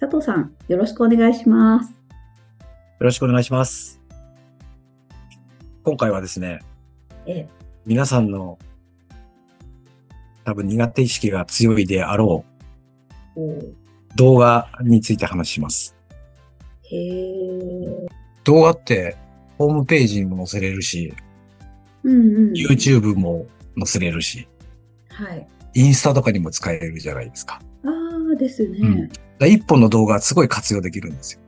佐藤さん、よろしくお願いします。よろしくお願いします。今回はですね、え皆さんの多分苦手意識が強いであろおう動画について話します。へー動画ってホームページにも載せれるし、うんうん。YouTube も載せれるし、はい。インスタとかにも使えるじゃないですか。ああ、ですね。うん一本の動画すごい活用できるんですよ。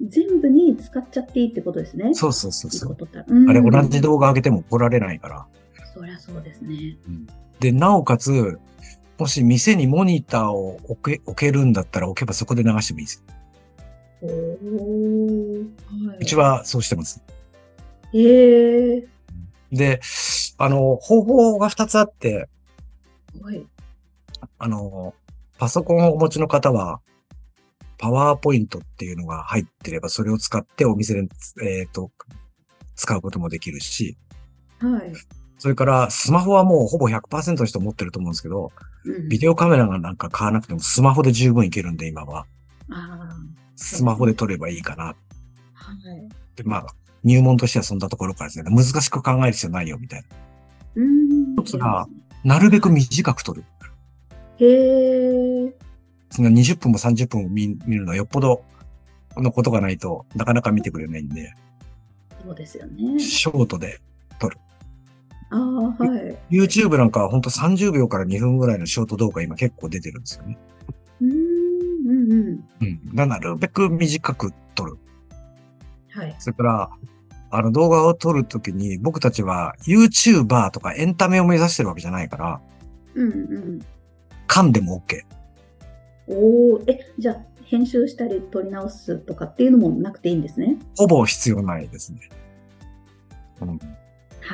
全部に使っちゃっていいってことですね。そうそうそうそう。うんあれ同じ動画上げても怒られないから。そりゃそうですね。で、なおかつ、もし店にモニターを置け置けるんだったら置けばそこで流してもいいです。おー。はいうちはそうしてます。へえ。で、あの、方法が2つあって、はい。あの、パソコンをお持ちの方は、パワーポイントっていうのが入ってれば、それを使ってお店で、えっ、と、使うこともできるし、はい。それからスマホはもうほぼ100%の人持ってると思うんですけど、うんビデオカメラがなんか買わなくてもスマホで十分いけるんで、今は。あスマホで撮ればいいかな。あ。はい。で、まあ、入門としてはそんなところからですね、難しく考える必要ないよ、みたいな。うーん。一つがなるべく短く撮る。へえ。その20分も30分も見見るのはよっぽどのことがないとなかなか見てくれないんで、そうですよね。ショートで。ああ、はい。YouTube なんかはほんと30秒から2分ぐらいのショート動画今結構出てるんですよね。うーん。うんうん。うん。だなるべく短く撮る。はい。それから、あの動画を撮るときに僕たちは YouTuber とかエンタメを目指してるわけじゃないから、うんうん。噛んでも OK。おお。え、じゃあ、編集したり撮り直すとかっていうのもなくていいんですね？ほぼ必要ないですね。うん、は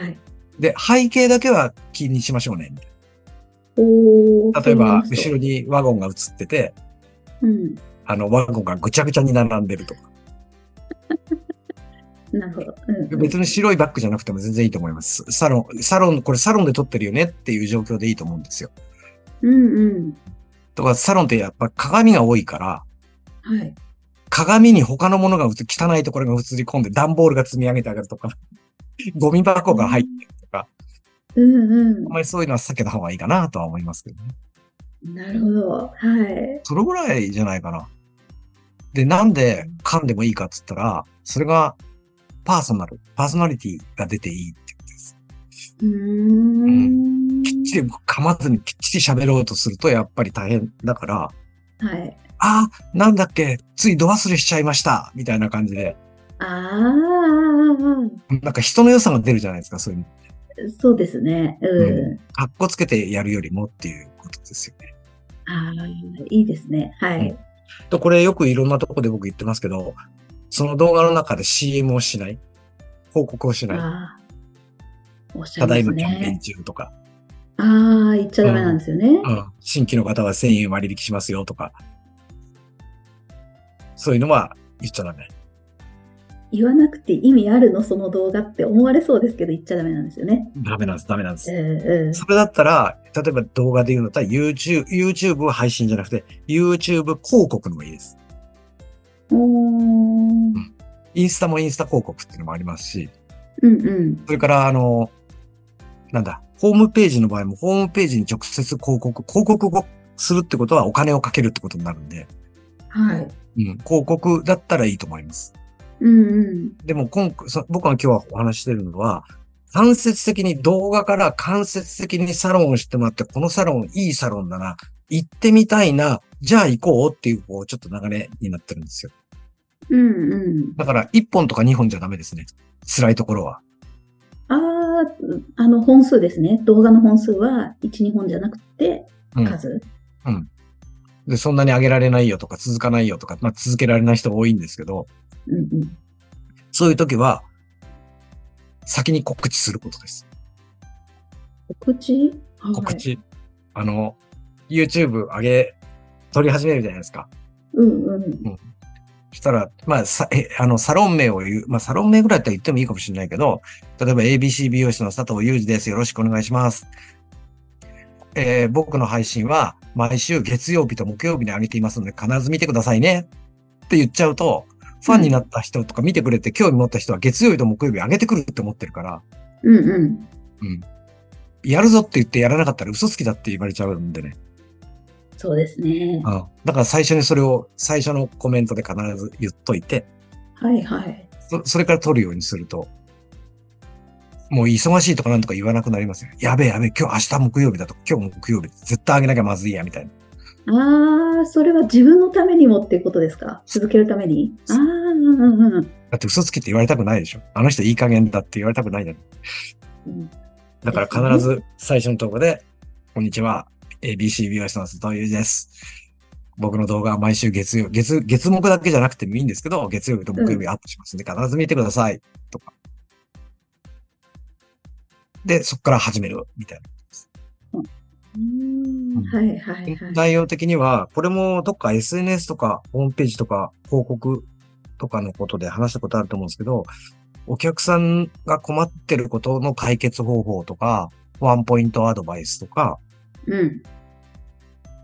い。で、背景だけは気にしましょうね。みたいおお。な例えば、後ろにワゴンが映ってて、うん。あの、ワゴンがぐちゃぐちゃに並んでるとか。なるほど。うんうん、別に白いバッグじゃなくても全然いいと思います。サロン、サロン、これサロンで撮ってるよねっていう状況でいいと思うんですよ。うんうん。とか、サロンってやっぱ鏡が多いから、はい。鏡に他のものが映汚いところが映り込んで段ボールが積み上げてあるとか、ゴミ箱が入ってるとか、うんうあんまりそういうのは避けた方がいいかなとは思いますけどね。ん。なるほど。はい。それぐらいじゃないかな。で、なんで噛んでもいいかっつったら、それがパーソナル、パーソナリティが出ていい。うーん。きっちり噛まずにきっちり喋ろうとするとやっぱり大変だから、はい。ああ、なんだっけ、つい度忘れしちゃいました、みたいな感じで、ああ、なんか人の良さが出るじゃないですか、そういうの。そうですね。うん。かっこつけてやるよりもっていうことですよね。ああ、いいですね。はい。とこれよくいろんなとこで僕言ってますけど、その動画の中で CM をしない、報告をしない、ただいまキャンペーンね。中とか、ああ、言っちゃダメなんですよね。うん、新規の方は1000円割引しますよとか、そういうのは言っちゃダメ。言わなくて意味あるの？その動画って思われそうですけど言っちゃダメなんですよね。ダメなんです、ダメなんです。うんうそれだったら、例えば動画で言うんだったら YouTube、YouTube は配信じゃなくて YouTube 広告のもいいです。ん。おーインスタもインスタ広告っていうのもありますし、うんうん。それからあの、なんだ、ホームページの場合もホームページに直接広告、広告をするってことはお金をかけるってことになるんで、はい。うん、広告だったらいいと思います。うんうん。でも今僕が今日はお話ししてるのは、間接的に動画から間接的にサロンをしてもらって、このサロンいいサロンだな、行ってみたいな、じゃあ行こうっていう、こう、ちょっと流れになってるんですよ。うんうん。だから、1本とか2本じゃダメですね。辛いところは。ああ、あの本数ですね。動画の本数は1、2本じゃなくてうん。数。で、そんなに上げられないよとか続かないよとか、まあ続けられない人多いんですけど、うんうん。そういう時は、先に告知することです。告知？はい告知。あの、YouTube 上げ、撮り始めるじゃないですか。うんうん。そしたら、まあ、さ、え、あの、サロン名を言う、まあ、サロン名ぐらいだったら言ってもいいかもしれないけど、例えば ABC 美容師の佐藤裕二です。よろしくお願いします。えー僕の配信は毎週月曜日と木曜日に上げていますので必ず見てくださいね。って言っちゃうと、ファンになった人とか見てくれて興味持った人は月曜日と木曜日上げてくるって思ってるから、うんうん。うん。やるぞって言ってやらなかったら嘘つきだって言われちゃうんでね。そうですね。うん。だから最初にそれを最初のコメントで必ず言っといて、はいはい。そそれから取るようにすると、もう忙しいとかなんとか言わなくなりますよ。やべえやべえ、今日明日木曜日だとか、今日木曜日絶対あげなきゃまずいや、みたいな。ああ、それは自分のためにもっていうことですか？続けるために？ああ、うんうんうん。だって嘘つきって言われたくないでしょ。あの人いい加減だって言われたくないじゃん。うんだから必ず最初のところで、こんにちは、ABC 美容師の佐藤裕二です。僕の動画は毎週月曜、月、月木だけじゃなくてもいいんですけど、月曜日と木曜日アップしますんで、必ず見てください。とか。で、そこから始める、みたいな。うーんはいはいはい。内容的には、これもどっか SNS とかホームページとか広告とかのことで話したことあると思うんですけど、お客さんが困ってることの解決方法とか、ワンポイントアドバイスとか、うん。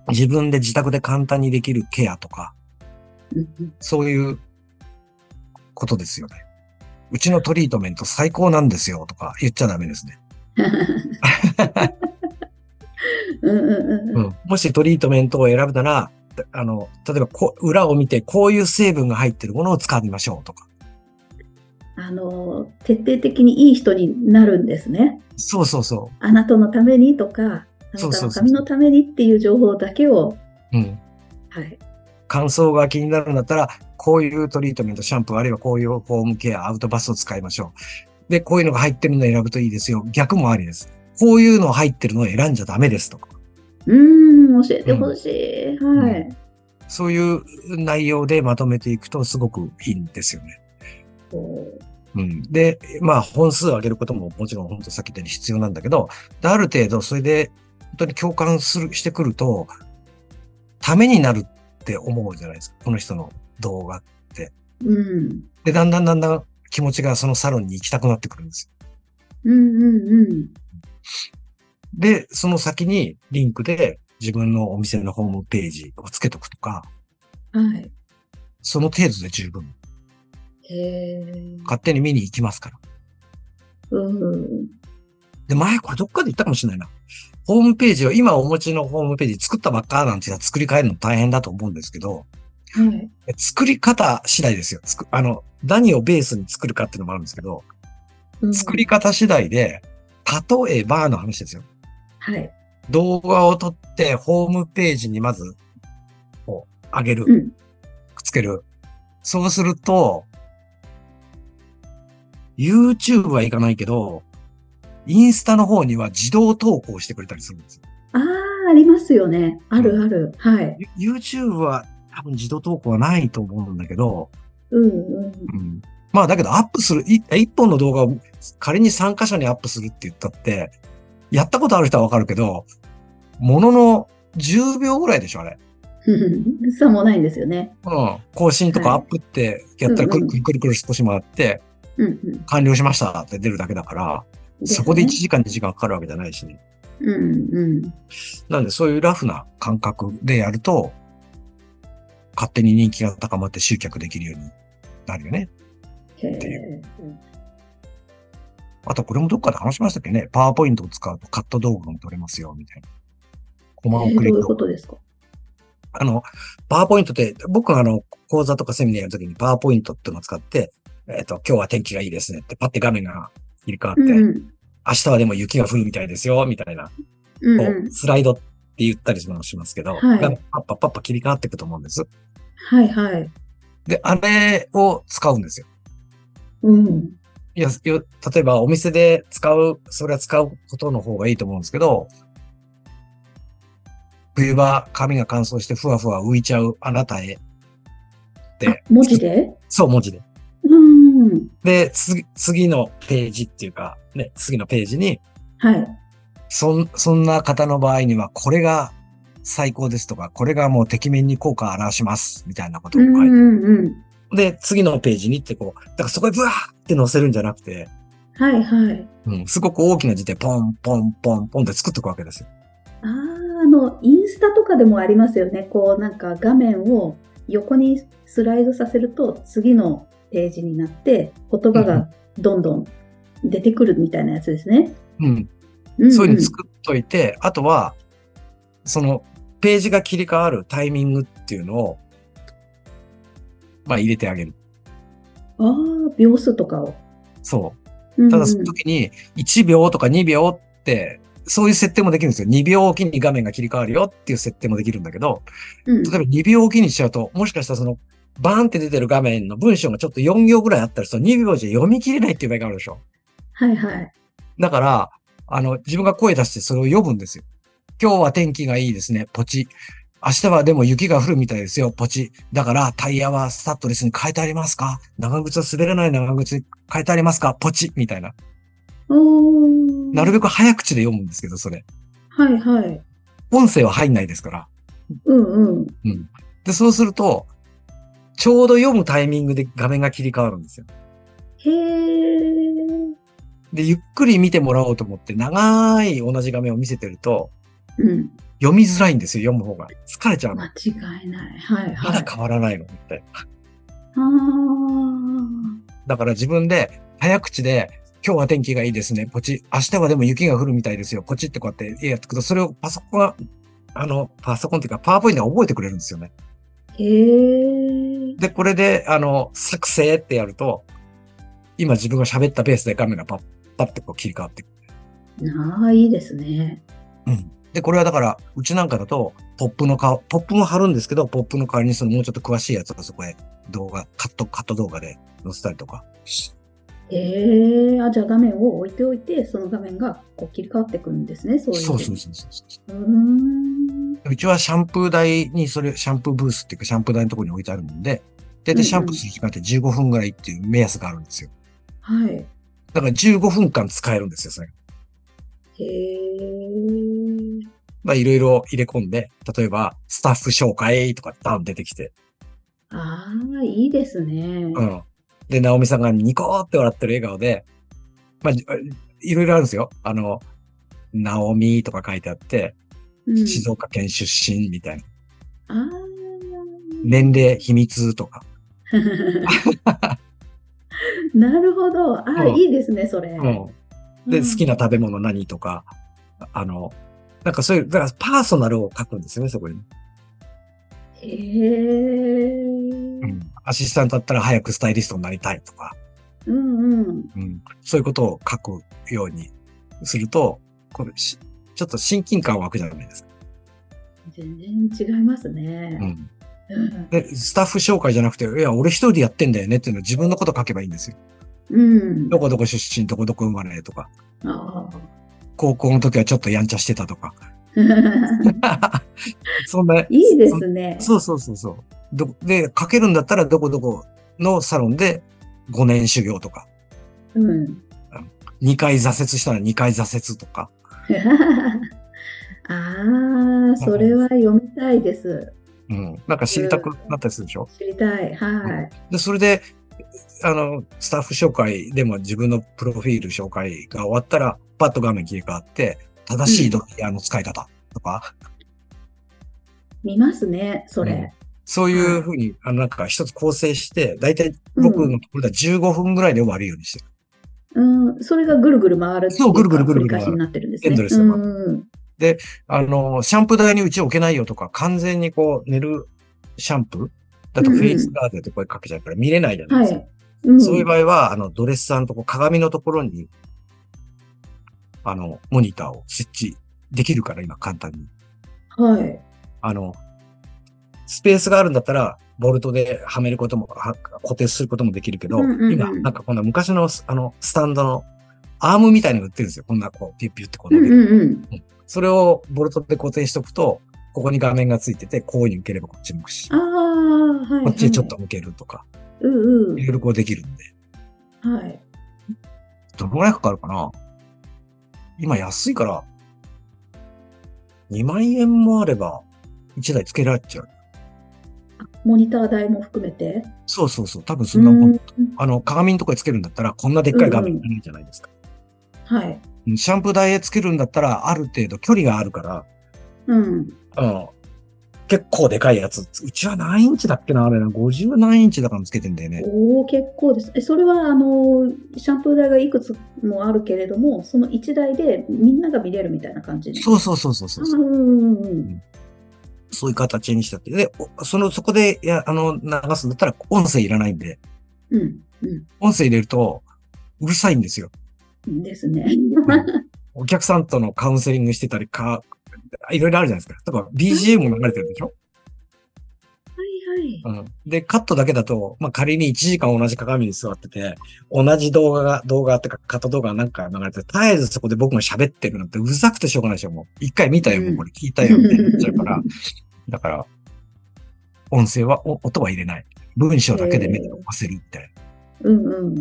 自分で自宅で簡単にできるケアとか、そういうことですよね。うちのトリートメント最高なんですよとか言っちゃダメですね。うんうんうんうん、もしトリートメントを選ぶなら、あの、例えばこ裏を見てこういう成分が入ってるものを使いましょうとか。あの、徹底的にいい人になるんですね。そうそうそあなたのためにとか、あなそうそうそうたの髪のためにっていう情報だけを、う。うん。はい。乾燥が気になるんだったら、こういうトリートメント、シャンプー、あるいはこういうホームケア、アウトバスを使いましょう。で、こういうのが入ってるのを選ぶといいですよ。逆もありです。こういうの入ってるのを選んじゃダメですとか。うーん、教えてほしい。はい。そういう内容でまとめていくとすごくいいんですよね。こうん。で、まあ本数を上げることももちろん本当さっき言ったように必要なんだけど、である程度それで本当に共感する、してくると、ためになるって思うじゃないですか。この人の動画。ううん。で、だんだんだんだん気持ちがそのサロンに行きたくなってくるんですよ。うんうんうん。で、その先にリンクで自分のお店のホームページをつけとくとか、はい。その程度で十分。へえ。勝手に見に行きますから。うん。で、前これどっかで言ったかもしれないな。ホームページを、今お持ちのホームページ作ったばっかなんて作り変えるの大変だと思うんですけど、はい。作り方次第ですよ。つくあの、何をベースに作るかっていうのもあるんですけど、うん作り方次第で、例えばの話ですよ。はい。動画を撮ってホームページにまず、こう、上げる。うん。くっつける。そうすると、YouTube はいかないけど、インスタの方には自動投稿してくれたりするんですよ。ああ、ありますよね。あるある。はい。You- YouTube は多分自動投稿はないと思うんだけど、うんうん。うん、まあだけどアップする、い一本の動画を仮に3箇所にアップするって言ったって、やったことある人はわかるけど、ものの10秒ぐらいでしょ、あれ。さもないんですよね。うん。更新とかはいアップってやったらくるくるくるくる少し回って、うんうん。完了しましたって出るだけだから、そこで1時間2時間かかるわけじゃないしね。うんうん。なんでそういうラフな感覚でやると、勝手に人気が高まって集客できるようになるよね。へってえ。あとこれもどっかで話しましたっけね。パワーポイントを使うとカット動画も撮れますよ、みたいな。コマえーどういうことですか？あの、パワーポイントって、僕があの、講座とかセミナーやるときにパワーポイントっていうのを使って、えっ、と、今日は天気がいいですねって、パッて画面が切り替わって、うんうん。明日はでも雪が降るみたいですよ、みたいな、こうんスライドって言ったりもしますけど、はいパッパッパッパ切り替わっていくと思うんです。はいはい。で、あれを使うんですよ。うん。いや、よ例えばお店で使う、それは使うことの方がいいと思うんですけど、冬場髪が乾燥してふわふわ浮いちゃうあなたへ。って。文字で？そう、文字で。うん。で、次、次のページっていうか、ね、次のページに、はい。そん、そんな方の場合には、これが最高ですとか、これがもう適面に効果を表します、みたいなことを書いて、うんうんうん。で、次のページにってこう、だからそこへブワーって載せるんじゃなくて、はいはい。うん、すごく大きな字でポンポンポンポンって作っていくわけですよ。ああ、あの、インスタとかでもありますよね。こう、なんか画面を横にスライドさせると次のページになって言葉がどんどん出てくるみたいなやつですね。うん。うんうんそういうの作っといて、あとは、その、ページが切り替わるタイミングっていうのを、まあ入れてあげる。ああ、秒数とかを。そう。ただその時に、1秒とか2秒って、そういう設定もできるんですよ。2秒おきに画面が切り替わるよっていう設定もできるんだけど、うんうん例えば2秒おきにしちゃうと、もしかしたらその、バーンって出てる画面の文章がちょっと4行ぐらいあったりすると、2秒じゃ読み切れないっていう場合があるでしょ。はいはい。だから、あの、自分が声出してそれを呼ぶんですよ。今日は天気がいいですね、ポチ。明日はでも雪が降るみたいですよ、ポチ。だから、タイヤはスタッドレスに変えてありますか？長靴は滑らない長靴に変えてありますか？ポチみたいな。なるべく早口で読むんですけど、それ。はいはい。音声は入んないですから。うんうん。うん。で、そうすると、ちょうど読むタイミングで画面が切り替わるんですよ。へえ。で、ゆっくり見てもらおうと思って、長い同じ画面を見せてると、うん。読みづらいんですよ、読む方が。疲れちゃうの。間違いない。はいまはい。だ変わらないのって。ああ。だから自分で早口で、今日は天気がいいですね。ポチ。明日はでも雪が降るみたいですよ。ポチってこうやってやってくと、それをパソコンが、あの、パソコンっていうか、パワーポイントが覚えてくれるんですよね。へえ。で、これで、あの、作成ってやると、今自分が喋ったペースで画面がパッ、パッてこう切り替わっていく。ああ、いいですね。うん。で、これはだから、うちなんかだと、ポップの顔、ポップも貼るんですけど、ポップの代わりにそのもうちょっと詳しいやつをそこへ動画、カット、カット動画で載せたりとか。へえ。あ、じゃあ画面を置いておいて、その画面がこう切り替わってくるんですね。そういう。そうそうそうそうそう。うーん。うちはシャンプー台に、それ、シャンプーブースっていうか、シャンプー台のところに置いてあるもんで、だいたいシャンプーする時間って15分ぐらいっていう目安があるんですよ。はい。だから15分間使えるんですよ、それ。へえ。まあ、いろいろ入れ込んで、例えば、スタッフ紹介とかダン出てきて、ああ、いいですね。うん。で、ナオミさんがニコーって笑ってる笑顔で、まあ、じいろいろあるんですよ。あの、ナオミとか書いてあって、うん静岡県出身みたいな。年齢、秘密とか。なるほど。ああ、うんいいですね、それ。うん。で、好きな食べ物何とか、あの、なんかそういう、だからパーソナルを書くんですよね、そこに。へえ。うん。アシスタントだったら早くスタイリストになりたいとか、うんうん。うん。そういうことを書くようにすると、これし、ちょっと親近感湧くじゃないですか。全然違いますね。うん。うんで、スタッフ紹介じゃなくて、いや、俺一人でやってんだよねっていうのを自分のこと書けばいいんですよ。うん。どこどこ出身、どこどこ生まれとか、あ高校の時はちょっとやんちゃしてたとか。あ。そんな、いいですね。そうそうそうそう。どで、書けるんだったらどこどこのサロンで5年修行とか、うん。2回挫折したら2回挫折とか。ああ、それは読みたいです。うん。なんか知りたくなったりするでしょ、知りたい。はい。で、それで、あの、スタッフ紹介でも自分のプロフィール紹介が終わったら、パッと画面切り替わって、正しいドライヤーの使い方とか、見ますね、それ。そういうふうに、あの、なんか一つ構成して、だいたい僕のところでは15分ぐらいで終わるようにしてる。うん、それがぐるぐる回るそうぐるぐるぐるぐるになってるんですね。エンドレスで回うん。あの、シャンプー台にうち置けないよとか、完全にこう、寝るシャンプーだとフェイスガードでこれかけちゃうから見れないじゃないですか。はい。うん。そういう場合は、あの、ドレッサーのとこ、鏡のところに、あの、モニターを設置できるから、今簡単に。はい。あの、スペースがあるんだったら、ボルトではめることも、は固定することもできるけど、うんうんうん今、なんかこんな昔の、あの、スタンドのアームみたいに売ってるんですよ。こんな、こう、ピュッピュッってこううん伸びる。うんうん。それをボルトで固定しておくと、ここに画面がついてて、こういうに向ければこっち向くし、ああ、はい、はい。こっちにちょっと向けるとか、うんいろいろこうできるんで。うん。はい。どのぐらいかかるかな？今安いから、2万円もあれば、1台付けられちゃう。モニター代も含めて？そうそうそう。多分そんなもん。うんあの、鏡のとこにつけるんだったら、こんなでっかい画面いらないじゃないですか。はい。シャンプー台へつけるんだったら、ある程度距離があるから、うん。うん。結構でかいやつ。うちは何インチだっけなあれな。50何インチだからつけてんだよね。おお、結構です。え、それは、あの、シャンプー台がいくつもあるけれども、その1台でみんなが見れるみたいな感じ？そうそうそうそうそう。うん。そういう形にしたって。で、おその、そこで、や、あの、流すんだったら、音声いらないんで、うん。う音声入れると、うるさいんですよ。ん。ですね。お客さんとのカウンセリングしてたり、か、いろいろあるじゃないですか。例えば BGM も流れてるでしょ、はいはい。うん。で、カットだけだと、まあ、仮に1時間同じ鏡に座ってて、同じ動画が、動画ってか、カット動画なんか流れて、絶えずそこで僕が喋ってるなんてうるさくてしょうがないでしょ、もう。一回見たよ、もうこれ聞いたよ、みたいになっちゃうから。だから、音声は、お音は入れない。文章だけで目で追わせるみたいな。うんうん。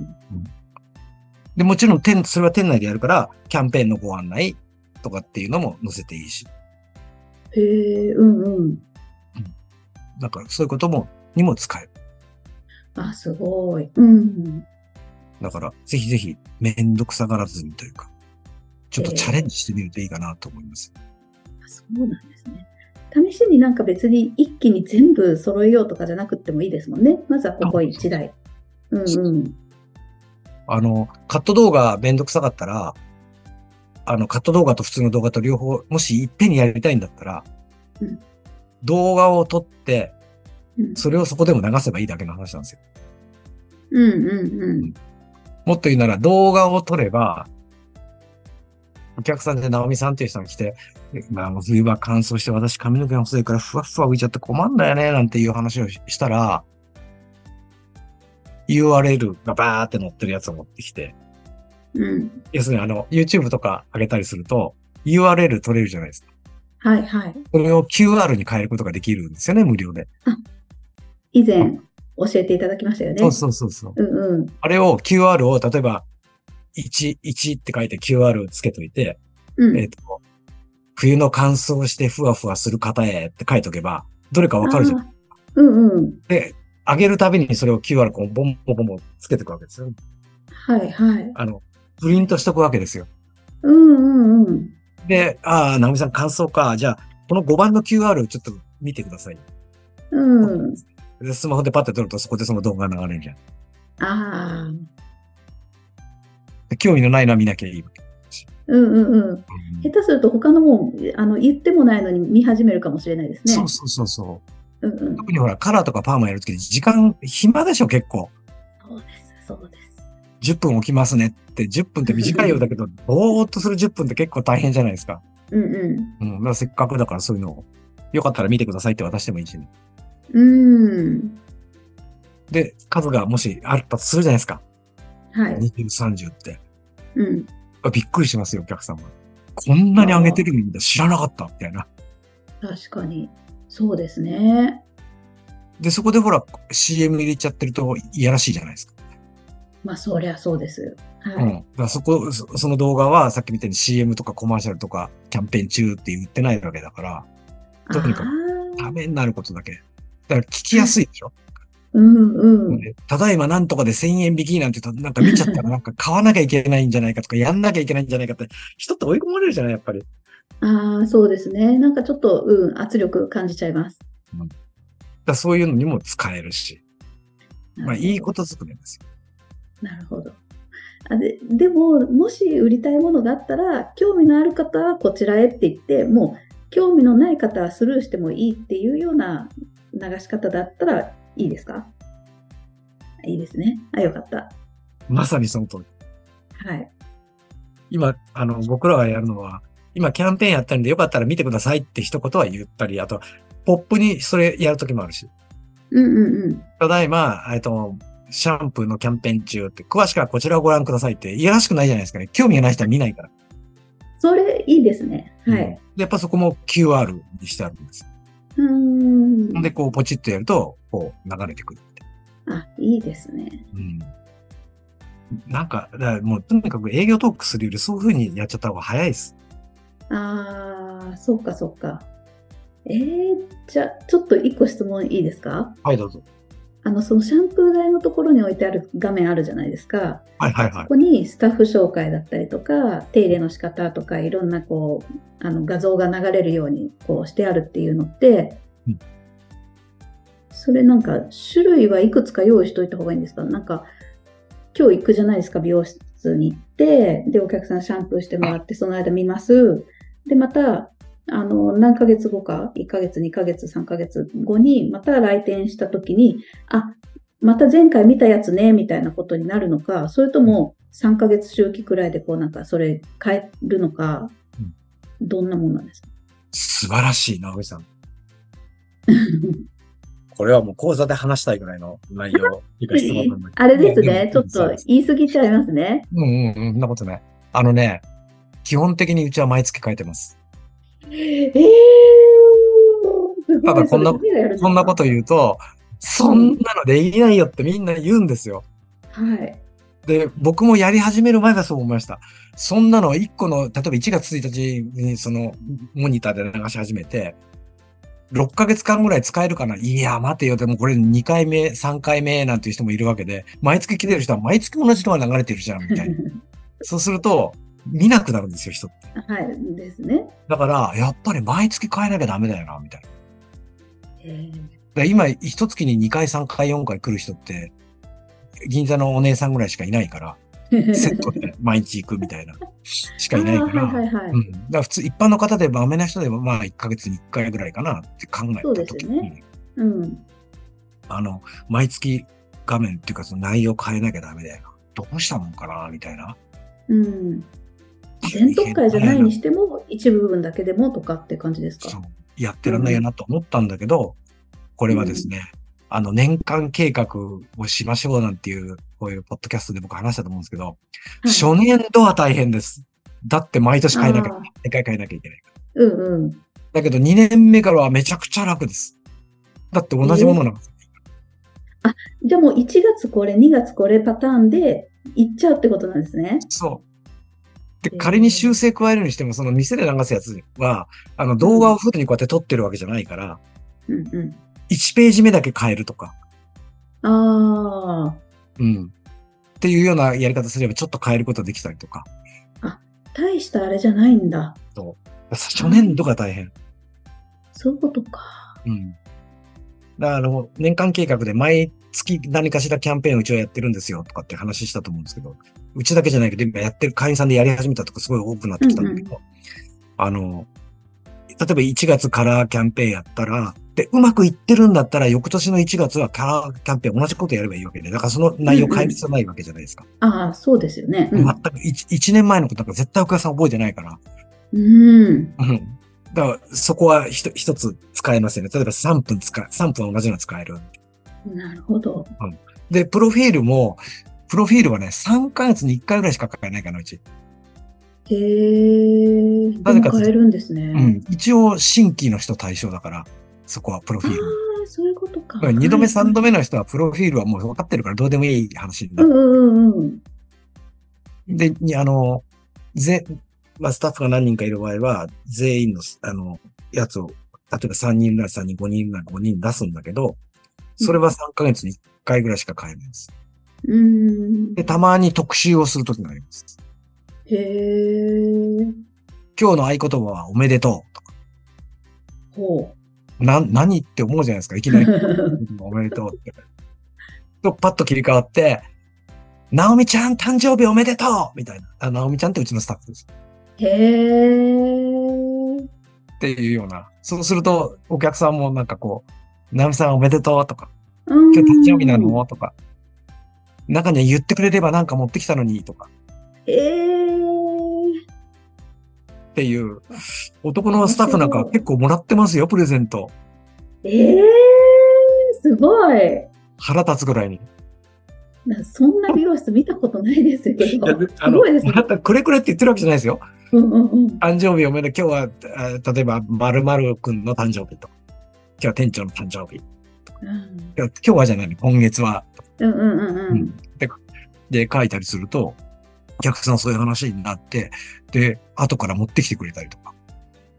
で、もちろん店、それは店内でやるから、キャンペーンのご案内とかっていうのも載せていいし。へえ、うんうん。だからそういうことも、にも使える。あ、すごい。うん。だから、ぜひぜひ、めんどくさがらずにというか、ちょっとチャレンジしてみるといいかなと思います。あそうなんですね。試しになんか別に一気に全部揃えようとかじゃなくてもいいですもんね。まずはここ1台。うんうん。あの、カット動画めんどくさかったら、あの、カット動画と普通の動画と両方、もしいっぺんにやりたいんだったら、うん動画を撮って、うんそれをそこでも流せばいいだけの話なんですよ。うんうんうん。もっと言うなら動画を撮れば、お客さんで直美さんっていう人が来て、まあ、冬場乾燥して私髪の毛が細いからふわふわ浮いちゃって困んだよね、なんていう話をししたら、URL がバーって載ってるやつを持ってきて、うん。要するにあの、YouTube とか上げたりすると、URL 取れるじゃないですか。はいはい。それを QR に変えることができるんですよね、無料で。以前教えていただきましたよね。そうそうそうそう。うんうん。あれを QR を、例えば、1、1って書いて QR つけといて、うん。えっ、と、冬の乾燥してふわふわする方へって書いとけば、どれかわかるじゃん。あーうんうん。で、上げるたびにそれを QR こうボンボンボンボンつけていくわけですよ。はいはい。あの、プリントしとくわけですよ。うんうんうん。で、ああ、直美さん乾燥か。じゃあ、この5番の QR ちょっと見てください。うん。で、スマホでパッて撮るとそこでその動画が流れるじゃん。ああ。で興味のないのは見なきゃいいわけ。うんうんうん。うん下手すると他のもん、あの、言ってもないのに見始めるかもしれないですね。そうそうそうそう。うんうん。特にほら、カラーとかパーマやるとき時間暇でしょ、結構。そうです、そうです。10分起きますねって、10分って短いようだけど、ぼーっとする10分って結構大変じゃないですか。うんううん。だからせっかくだからそういうのを、よかったら見てくださいって渡してもいいし、ね、ん。うん。で、数がもしあったとするじゃないですか。はい。20、30って。うん。びっくりしますよ、お客さんは。こんなに上げてるんだ、知らなかった、みたいな。確かに。そうですね。で、そこでほら、CM 入れちゃってるといやらしいじゃないですか。まあ、そりゃそうです。はい。うん。そこ、そその動画はさっきみたいに CM とかコマーシャルとかキャンペーン中って言ってないわけだから、とにかくためになることだけ。だから聞きやすいでしょ、うんうん。でただいまなんとかで1000円引きなんてとなんか見ちゃったらなんか買わなきゃいけないんじゃないかとかやんなきゃいけないんじゃないかって人って追い込まれるじゃないやっぱり。ああ、そうですね。なんかちょっと、うん、圧力感じちゃいます。だからそういうのにも使えるし、まあいいとことずくめですよ。なるほど。あででも、もし売りたいものがあったら、興味のある方はこちらへって言って、もう興味のない方はスルーしてもいいっていうような流し方だったらいいですか？いいですね。あ、よかった。まさにその通り。はい。今、あの、僕らがやるのは、今キャンペーンやったんでよかったら見てくださいって一言は言ったり、あと、ポップにそれやるときもあるし。うんうんうん。ただいま、えっと、シャンプーのキャンペーン中って、詳しくはこちらをご覧くださいって、いやらしくないじゃないですかね。興味がない人は見ないから。それいいですね。はい。でやっぱそこも QR にしてあるんです。うーん。で、こうポチッとやると、こう流れてくるって。あ、いいですね。うん。なんか、だからもうとにかく営業トークするよりそういう風にやっちゃった方が早いです。ああ、そうかそうか。えー、じゃあ、ちょっと一個質問いいですか？はい、どうぞ。あの、そのシャンプー台のところに置いてある画面あるじゃないですか。はいはいはいこ。こにスタッフ紹介だったりとか、手入れの仕方とか、いろんなこう、あの画像が流れるようにこうしてあるっていうのって、うんそれなんか種類はいくつか用意しといた方がいいんですか？なんか、今日行くじゃないですか、美容室に行って、で、お客さんシャンプーしてもらって、その間見ます。で、また、あの、何ヶ月後か、1ヶ月、2ヶ月、3ヶ月後に、また来店した時に、あ、また前回見たやつね、みたいなことになるのか、それとも3ヶ月周期くらいでこうなんかそれ変えるのかうん、どんなもんなんですか？素晴らしい、直美さん。これはもう講座で話したいぐらいの内容、いいか質問なんだけど あれですね、ちょっと言い過ぎちゃいますね。うんうんうん、そんなことない。あのね、基本的にうちは毎月書いてます。えただこんなそれ誰がやるですかそんなこと言うと、そんなのできないよってみんな言うんですよ。はい。で、僕もやり始める前はそう思いました。そんなの1個の、例えば1月1日にそのモニターで流し始めて、6ヶ月間ぐらい使えるかないや、待てよ。でもこれ2回目、3回目なんていう人もいるわけで、毎月来てる人は毎月同じのが流れてるじゃん、みたいな。そうすると、見なくなるんですよ、人って。はい、ですね。だから、やっぱり毎月変えなきゃダメだよな、みたいな。今、一月に2回、3回、4回来る人って、銀座のお姉さんぐらいしかいないから、ー セットで毎日行くみたいな、しかいないから。はいはいはい。うん。だから普通、一般の方で、まめな人でも、まあ、1ヶ月に1回ぐらいかなって考えたときに、ですよねうん。あの、毎月画面っていうか、その内容変えなきゃダメだよな。どうしたもんかなみたいな。うん。全特会じゃないにしても、一部分だけでもとかって感じですか？そう。やってらんないよなと思ったんだけど、これはですね、あの、年間計画をしましょうなんていう、こういうポッドキャストで僕話したと思うんですけど、はい初年度は大変です。だって毎年変えなきゃあー、毎回変えなきゃいけない。うんうん。だけど2年目からはめちゃくちゃ楽です。だって同じものなんですよ。じゃあもう1月これ、2月これパターンでいっちゃうってことなんですね。そう。で、仮に修正加えるにしても、その店で流すやつは、あの動画をフルにこうやって撮ってるわけじゃないから、うんうん。1ページ目だけ変えるとか、あうん。っていうようなやり方すればちょっと変えることできたりとか。あ、大したあれじゃないんだ。初年度が大変。そういうことか。うん。だからあの、年間計画で毎月何かしらキャンペーンうちはやってるんですよとかって話したと思うんですけど、うちだけじゃないけど、今やってる会員さんでやり始めたとかすごい多くなってきたんだけど、あの、例えば1月カラーキャンペーンやったら、で、うまくいってるんだったら、翌年の1月はカラーキャンペーン同じことやればいいわけで、だからその内容変える必要ないわけじゃないですか。ああ、そうですよね。うん全く 1, 1年前のことなんか絶対お客さん覚えてないから。うん。うん。だから、そこはひと一つ使えますよね。例えば3分使え、3分同じの使える。なるほど。で、プロフィールも、プロフィールはね、3ヶ月に1回ぐらいしか書かないかな、うち。へえ。なぜか変えるんですね。うん。一応、新規の人対象だから、そこはプロフィール。ああ、そういうことか。2度目、はい3度目の人はプロフィールはもう分かってるからどうでもいい話になる。うんうんうんうん。で、にあの、ぜ、まあ、スタッフが何人かいる場合は、全員の、あの、やつを、例えば3人なら3人、5人なら5人出すんだけど、それは3ヶ月に1回ぐらいしか変えないです。うーん。で、たまに特集をするときがあります。へえ。今日の合言葉はおめでとうとか。ほな、何って思うじゃないですか。いきなりう。おめでとうって。と、パッと切り替わって、なおみちゃん誕生日おめでとうみたいな。あ、なおみちゃんってうちのスタッフです。へえ。っていうような。そうすると、お客さんもなんかこう、なおみさんおめでとうとか、今今日誕生日なの？とか、中には言ってくれればなんか持ってきたのにとかへえ。っていう、男のスタッフなんか結構もらってますよ、プレゼント。ええ。すごい。腹立つぐらいに。なそんな美容室見たことないですけど。いやですごいですねくれくれって言ってるわけじゃないですよ。うんうんうん。誕生日おめでとう。今日は、あ例えば、〇〇くんの誕生日と。今日は店長の誕生日。うん今日はじゃないの、今月は。うんうんうんうん。で、で、書いたりすると、お客さんそういう話になって、で、後から持ってきてくれたりとか。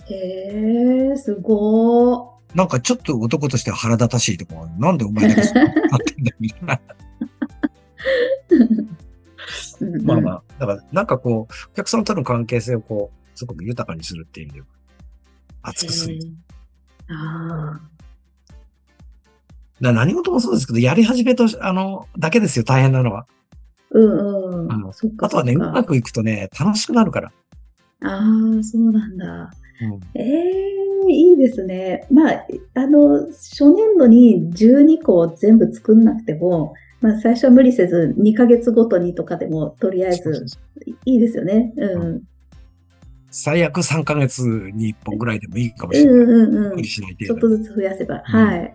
へえ、すごー。なんかちょっと男としては腹立たしいとか、なんでお前だけそうなってんだよみたいな。まあまあ、だからなんかこう、お客さんとの関係性をこう、すごく豊かにするっていう意味では、熱くする。へーああ。だから何事もそうですけど、やり始めと、あの、だけですよ、大変なのは。うんうん。あのそっかあとはね、うまくいくとね、楽しくなるから。ああ、そうなんだ。うんええいいですね。まあ、あの、初年度に12個全部作んなくても、まあ、最初は無理せず2ヶ月ごとにとかでも、とりあえずいいですよね。うん。うん最悪3ヶ月に1本ぐらいでもいいかもうしれない。んうん無理。しないちょっとずつ増やせば。うんはい。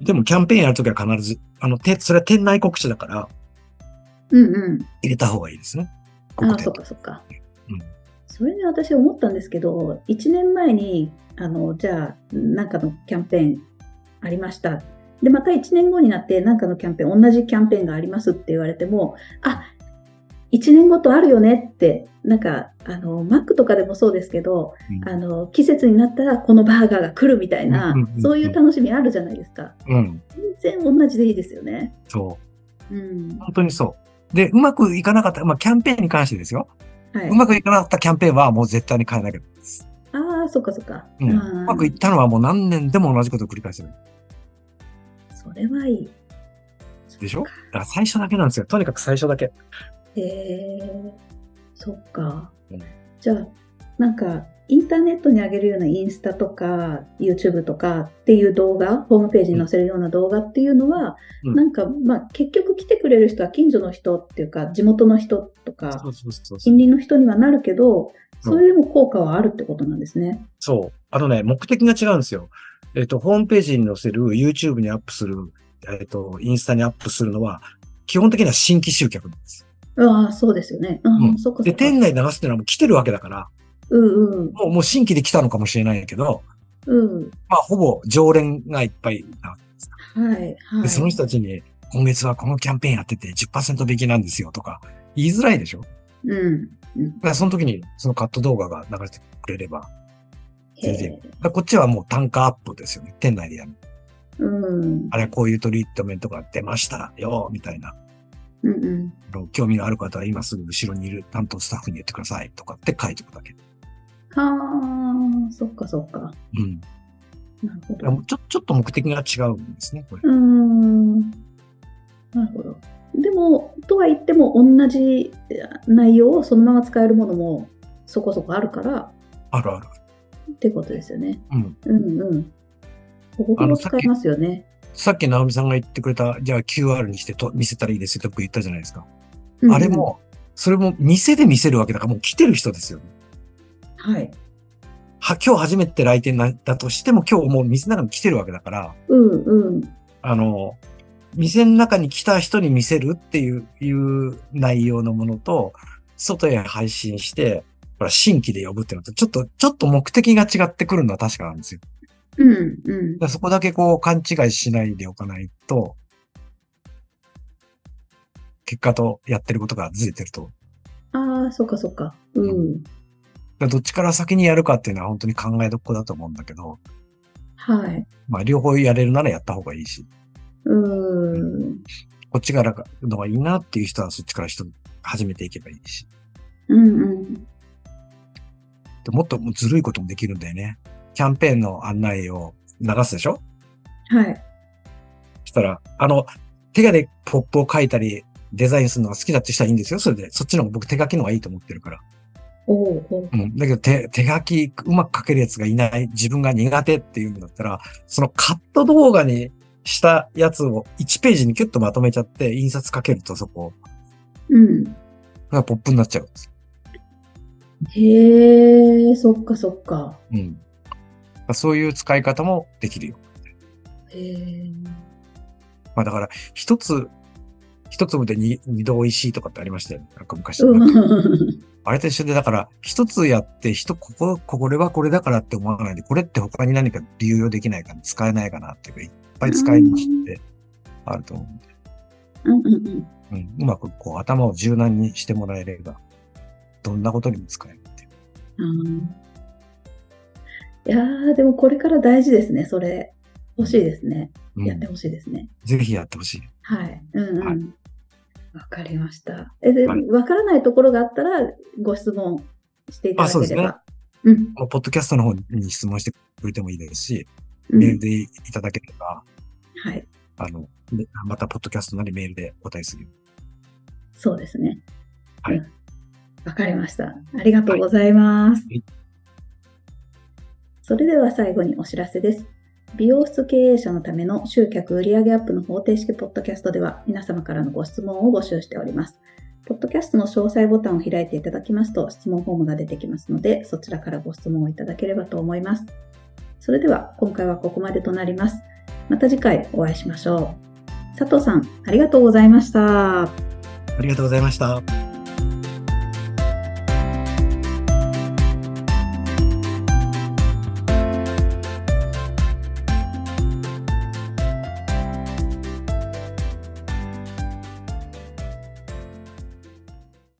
でもキャンペーンやるときは必ず、あの、て、それは店内告知だから、うんうん。入れた方がいいですね。ああ、そっかそっか。うん。それで私思ったんですけど、1年前に、あの、じゃあ、なんかのキャンペーンありました。で、また1年後になって、なんかのキャンペーン、同じキャンペーンがありますって言われても、あ、1年ごとあるよねって、なんか、あの、マックとかでもそうですけど、うんあの、季節になったらこのバーガーが来るみたいなうんうんうんう、んそういう楽しみあるじゃないですか。うん。全然同じでいいですよね。そう。うん。本当にそう。で、うまくいかなかった、まあ、キャンペーンに関してですよ。はい。うまくいかなかったキャンペーンはもう絶対に変えなきゃ。ああ、そっかそっか。うん。うまくいったのはもう何年でも同じことを繰り返せる。それはいい。でしょ？だから最初だけなんですよ。とにかく最初だけ。へえ、そっかうん。じゃあ、なんか、インターネットに上げるようなインスタとか、YouTube とかっていう動画、ホームページに載せるような動画っていうのは、うんなんか、まあ、結局来てくれる人は近所の人っていうか、地元の人とか。近隣の人にはなるけど、それでも効果はあるってことなんですね。そう。あのね、目的が違うんですよ。えっ、と、ホームページに載せる、YouTube にアップする、えっ、と、インスタにアップするのは、基本的には新規集客なんです。ああ、そうですよね。うんで、そっかそっか。店内に流すっていうのはもう来てるわけだから、うんうん。もう、もう新規で来たのかもしれないけど、うん。まあ、ほぼ常連がいっぱいなわけです。はい。はい。で、その人たちに、今月はこのキャンペーンやってて10%引きなんですよとか、言いづらいでしょだうん。うん。からその時にそのカット動画が流れてくれれば、全然こっちはもう単価アップですよね。店内でやる。うん。あれはこういうトリートメントが出ましたよ、みたいな。うんうん。興味のある方は今すぐ後ろにいる担当スタッフに言ってくださいとかって書いておくだけ。はあ、そっかそっか。うん。なるほど。ちょちょっと目的が違うんですね、これ。うーん。なるほど。でも、とは言っても、同じ内容をそのまま使えるものもそこそこあるからあるある。ってことですよね。うん。うんうん。ほぼほぼ使えますよね。さっき直美さんが言ってくれた、じゃあ QR にしてと見せたらいいですよって僕言ったじゃないですか。あれ。も、それも店で見せるわけだからもう来てる人ですよね。はい。は、今日初めて来店なだとしても今日もう店の中に来てるわけだから、うんうん。あの、店の中に来た人に見せるっていう、いう内容のものと、外へ配信して、ほら、新規で呼ぶっていうのと、ちょっと、ちょっと目的が違ってくるのは確かなんですよ。うんうんそこだけこう勘違いしないでおかないと、結果とやってることがずれてると。ああ、そっかそっか。うん。どっちから先にやるかっていうのは本当に考えどころだと思うんだけど、はい。まあ両方やれるならやった方がいいし、うーん。こっちからのがいいなっていう人はそっちから人始めていけばいいし。うんうん。でもっとずるいこともできるんだよね。キャンペーンの案内を流すでしょ？はい。したら、あの、手がでポップを書いたり、デザインするのが好きだって人はいいんですよ。それで。そっちの方が僕手書きの方がいいと思ってるから。おうおう。うん。だけど手、手書きうまく書けるやつがいない、自分が苦手っていうんだったら、そのカット動画にしたやつを1ページにキュッとまとめちゃって、印刷かけるとそこうん。がポップになっちゃうんです。へえ、そっかそっか。うん。そういう使い方もできるよ。へえ。まあだから、一つ一粒で二二度美味しいとかってありましたよね。なんか昔。うんあれと一緒で、だから、一つやって、人、ここ、これはこれだからって思わないで、これって他に何か流用できないかな、使えないかなっていうか、いっぱい使い道ってあると思うんで、うんうんうんうん、うまくこう頭を柔軟にしてもらえれば、どんなことにも使えるっていう。うんいやー、でもこれから大事ですね、それ。欲しいですね。うんやってほしいですね。ぜひやってほしい。はい。うんうん。わ、はいかりました。え、で、わ、はいからないところがあったら、ご質問していただければ。あそううん。このポッドキャストの方に質問してくれてもいいですし、うんメールでいただければ、はい。あの、ねまたポッドキャストなりメールでお答えする。そうですね。はいうん。わかりました。ありがとうございます。はいそれでは最後にお知らせです。美容室経営者のための集客売上アップの方程式ポッドキャストでは皆様からのご質問を募集しております。ポッドキャストの詳細ボタンを開いていただきますと質問フォームが出てきますので、そちらからご質問をいただければと思います。それでは今回はここまでとなります。また次回お会いしましょう。佐藤さん、ありがとうございました。ありがとうございました。